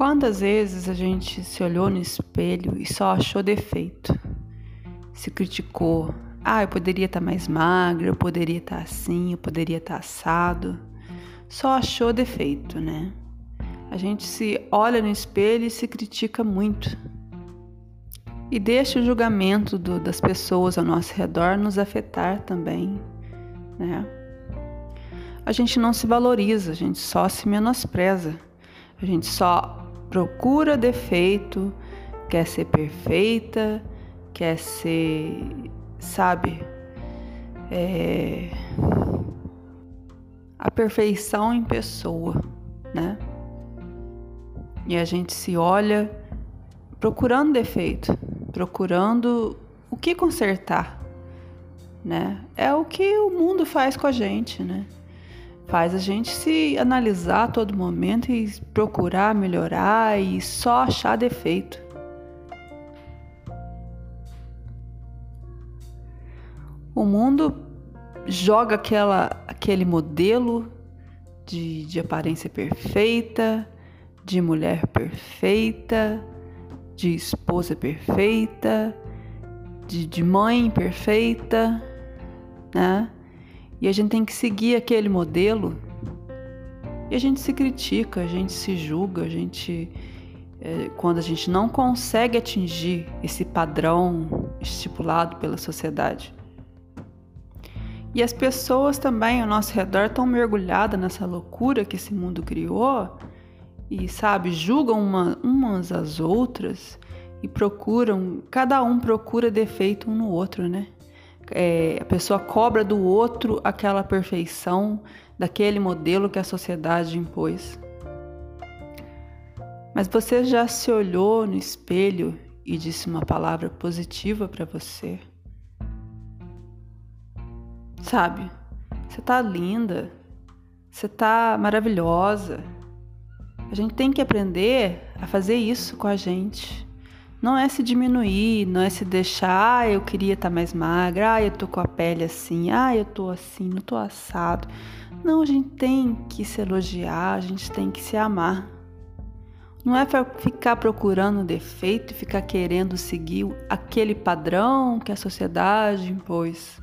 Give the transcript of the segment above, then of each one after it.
Quantas vezes a gente se olhou no espelho e só achou defeito? Se criticou. Ah, eu poderia estar mais magra, eu poderia estar assim, eu poderia estar assado. Só achou defeito, né? A gente se olha no espelho e se critica muito. E deixa o julgamento do, das pessoas ao nosso redor nos afetar também, né? A gente não se valoriza, a gente só se menospreza. A gente só procura defeito, quer ser perfeita, quer ser, sabe, é, a perfeição em pessoa, né? E a gente se olha procurando defeito, procurando o que consertar, né? É o que o mundo faz com a gente, né? Faz a gente se analisar a todo momento e procurar melhorar e só achar defeito. O mundo joga aquela, aquele modelo de, de aparência perfeita, de mulher perfeita, de esposa perfeita, de, de mãe perfeita, né? E a gente tem que seguir aquele modelo. E a gente se critica, a gente se julga, a gente. É, quando a gente não consegue atingir esse padrão estipulado pela sociedade. E as pessoas também ao nosso redor estão mergulhadas nessa loucura que esse mundo criou e, sabe, julgam uma, umas às outras e procuram, cada um procura defeito um no outro, né? É, a pessoa cobra do outro aquela perfeição daquele modelo que a sociedade impôs. Mas você já se olhou no espelho e disse uma palavra positiva para você? Sabe, você tá linda, você tá maravilhosa. A gente tem que aprender a fazer isso com a gente. Não é se diminuir, não é se deixar, ah, eu queria estar tá mais magra, ah, eu tô com a pele assim, ah, eu tô assim, não tô assado. Não, a gente tem que se elogiar, a gente tem que se amar. Não é ficar procurando defeito e ficar querendo seguir aquele padrão que a sociedade impôs.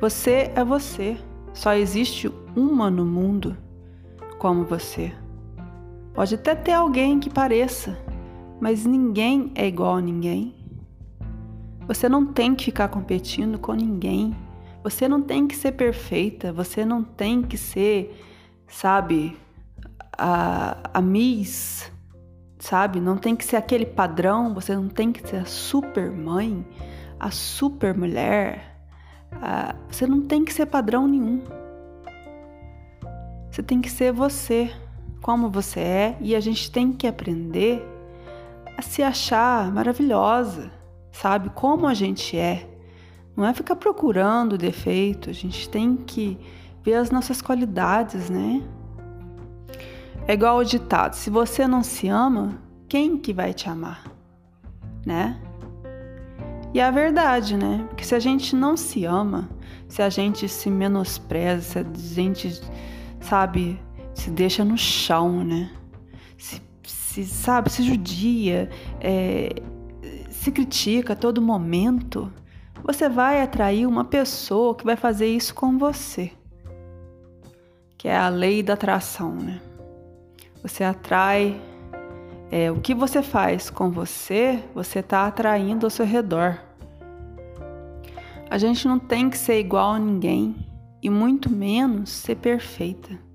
Você é você. Só existe uma no mundo como você. Pode até ter alguém que pareça, mas ninguém é igual a ninguém. Você não tem que ficar competindo com ninguém. Você não tem que ser perfeita. Você não tem que ser, sabe, a, a Miss, sabe? Não tem que ser aquele padrão. Você não tem que ser a super mãe, a super mulher. A, você não tem que ser padrão nenhum. Você tem que ser você, como você é, e a gente tem que aprender a se achar maravilhosa, sabe? Como a gente é. Não é ficar procurando defeito, a gente tem que ver as nossas qualidades, né? É igual o ditado: se você não se ama, quem que vai te amar? Né? E é a verdade, né? Porque se a gente não se ama, se a gente se menospreza, se a gente, sabe, se deixa no chão, né? Se sabe, se judia, é, se critica a todo momento, você vai atrair uma pessoa que vai fazer isso com você. Que é a lei da atração, né? Você atrai é, o que você faz com você, você está atraindo ao seu redor. A gente não tem que ser igual a ninguém e muito menos ser perfeita.